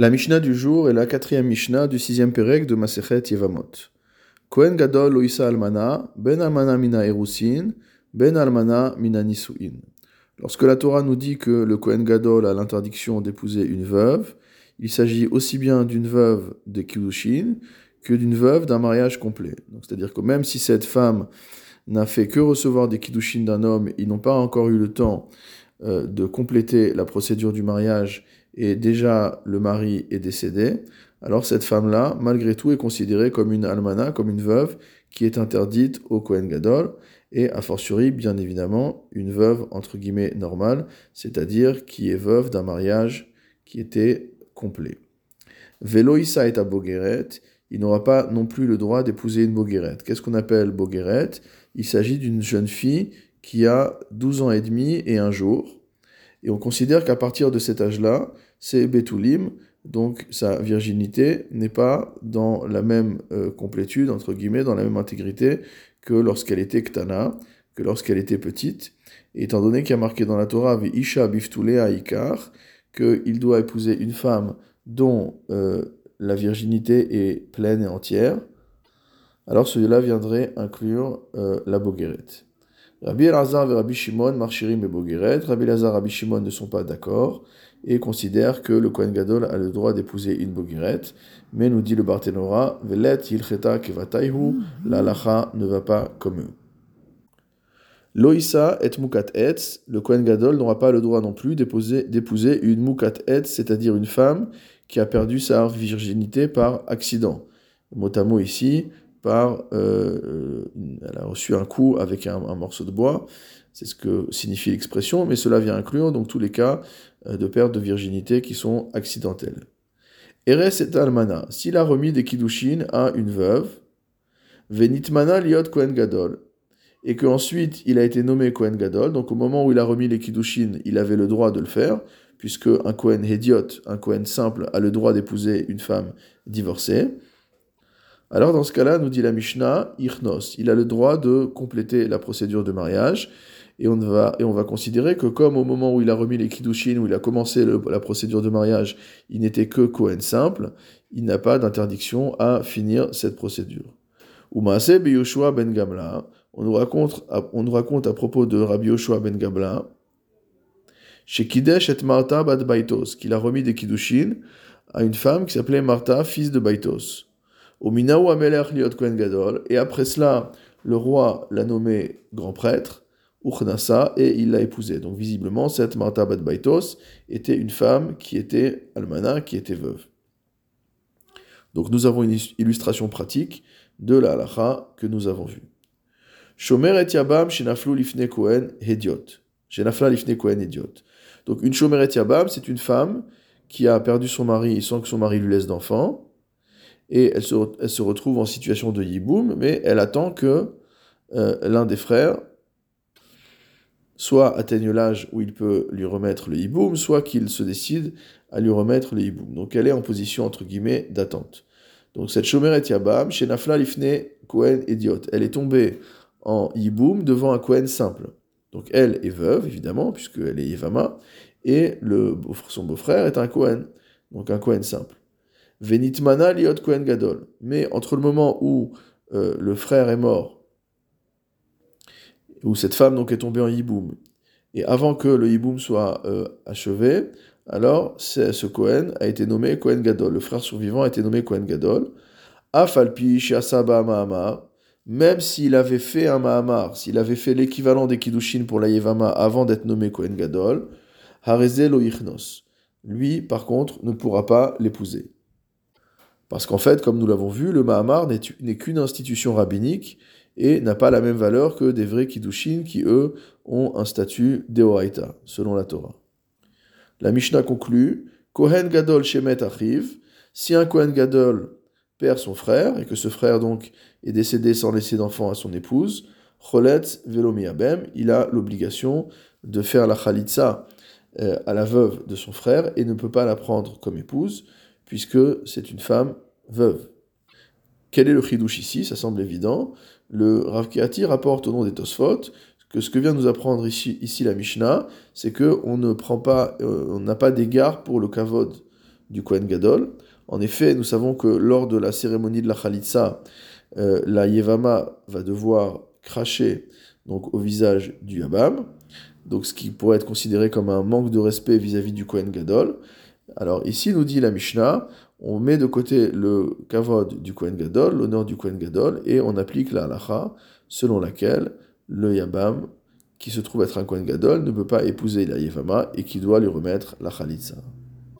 La Mishnah du jour est la quatrième Mishnah du sixième Pérec de Masechet Yevamot. Kohen Gadol Loïsa Almana, Ben Almana Mina Erusin, Ben Almana Mina Nisuin. Lorsque la Torah nous dit que le Kohen Gadol a l'interdiction d'épouser une veuve, il s'agit aussi bien d'une veuve de Kiddushin que d'une veuve d'un mariage complet. C'est-à-dire que même si cette femme n'a fait que recevoir des Kiddushin d'un homme, ils n'ont pas encore eu le temps euh, de compléter la procédure du mariage et déjà le mari est décédé, alors cette femme-là, malgré tout, est considérée comme une almana, comme une veuve, qui est interdite au Kohen Gadol, et a fortiori, bien évidemment, une veuve entre guillemets normale, c'est-à-dire qui est veuve d'un mariage qui était complet. Veloïsa est à Bogueret, il n'aura pas non plus le droit d'épouser une Bogueret. Qu'est-ce qu'on appelle Bogueret? Il s'agit d'une jeune fille qui a 12 ans et demi et un jour, et on considère qu'à partir de cet âge-là, c'est Betulim, donc sa virginité n'est pas dans la même euh, complétude, entre guillemets, dans la même intégrité que lorsqu'elle était Ktana, que lorsqu'elle était petite. Et étant donné qu'il y a marqué dans la Torah, Isha biftulea ikar, qu'il doit épouser une femme dont euh, la virginité est pleine et entière, alors celui-là viendrait inclure euh, la Bogueret. Rabbi Elazar et Rabbi Shimon, Marchirim et Bogueret, Rabbi Elazar et Rabbi Shimon ne sont pas d'accord et considèrent que le Kohen Gadol a le droit d'épouser une Bogueret, mais nous dit le Barthénora, Velet Yilcheta Kevataihu, la lacha ne va pas comme eux. Loïsa et Mukat Etz, le Kohen Gadol n'aura pas le droit non plus d'épouser une Mukat Etz, c'est-à-dire une femme qui a perdu sa virginité par accident. Mot à mot ici, euh, euh, elle a reçu un coup avec un, morceau de bois, c'est ce que signifie l'expression, mais cela vient inclure donc tous les cas euh, de perte de virginité qui sont accidentels. Eres et almana, s'il a remis des kiddushin à une veuve, venitmana liot kohen gadol, et qu'ensuite il a été nommé kohen gadol, donc au moment où il a remis les kiddushin, il avait le droit de le faire, puisque un kohen hédiot, un kohen simple, a le droit d'épouser une femme divorcée. Alors dans ce cas-là, nous dit la Mishnah, Ichnos, il a le droit de compléter la procédure de mariage, et on va, et on va considérer que comme au moment où il a remis les Kiddushin, où il a commencé la procédure de mariage, il n'était que Kohen simple, il n'a pas d'interdiction à finir cette procédure. Umase Yoshua ben Gamla, on nous raconte, on nous raconte à propos de Rabbi Yoshua ben Gamla, chez Kidesh et Martha bad Baitos, qu'il a remis des Kiddushin à une femme qui s'appelait Martha, fils de Baitos. Gadol, et après cela, le roi l'a nommé grand prêtre, Uchnasa, et il l'a épousée. Donc visiblement, cette Martha Bat Baitos était une femme qui était almana, qui était veuve. Donc nous avons une illustration pratique de la halacha que nous avons vue. Shomer et Yabam shenaflu lifne Kohen hediot. Shenafla lifne Kohen hediot. Donc une Shomer et Yabam, c'est une femme qui a perdu son mari sans que son mari lui laisse d'enfant et elle se, retrouve en situation de yiboum, mais elle attend que euh, l'un des frères soit atteigne l'âge où il peut lui remettre le yiboum, soit qu'il se décide à lui remettre le yiboum. Donc elle est en position, entre guillemets, d'attente. Donc cette Shomeret Yabam, chez Nafla Lifne Kohen idiot, elle est tombée en yiboum devant un Kohen simple. Donc elle est veuve, évidemment, puisqu'elle est Yevama, et son beau-frère est un Kohen, donc un Kohen simple. Venitmana liot Kohen Gadol. Mais entre le moment où euh, le frère est mort, où cette femme donc est tombée en hiboum, et avant que le hiboum soit euh, achevé, alors ce Kohen a été nommé Kohen Gadol. Le frère survivant a été nommé Kohen Gadol. Afalpi Shiasaba Mahamar, même s'il avait fait un Mahamar, s'il avait fait l'équivalent des Kiddushin pour la Yevama avant d'être nommé Kohen Gadol, Lui, par contre, ne pourra pas l'épouser. Parce qu'en fait, comme nous l'avons vu, le Mahamar n'est qu'une institution rabbinique et n'a pas la même valeur que des vrais Kiddushin qui, eux, ont un statut d'Eoraita, selon la Torah. La Mishnah conclut Kohen Gadol Shemet Achiv, si un Kohen Gadol perd son frère, et que ce frère donc est décédé sans laisser d'enfant à son épouse, Choletz Velomiabem, il a l'obligation de faire la Khalitsa euh, à la veuve de son frère et ne peut pas la prendre comme épouse, puisque c'est une femme veuve. Quel est le chidouche ici? Ça semble évident. Le Rav Kehati rapporte au nom des Tosfot que ce que vient nous apprendre ici, ici la Mishnah, c'est que on ne prend pas, euh, on n'a pas d'égard pour le kavod du Kohen Gadol. En effet, nous savons que lors de la cérémonie de la Khalitsa, euh, la Yevama va devoir cracher donc, au visage du Yabam, donc ce qui pourrait être considéré comme un manque de respect vis-à-vis du Kohen Gadol. Alors ici, nous dit la Mishnah, on met de côté le kavod du Kohen Gadol, l'honneur du Kohen Gadol, et on applique la halacha selon laquelle le Yabam, qui se trouve être un Kohen Gadol, ne peut pas épouser la Yevama et qui doit lui remettre la Khalitsa.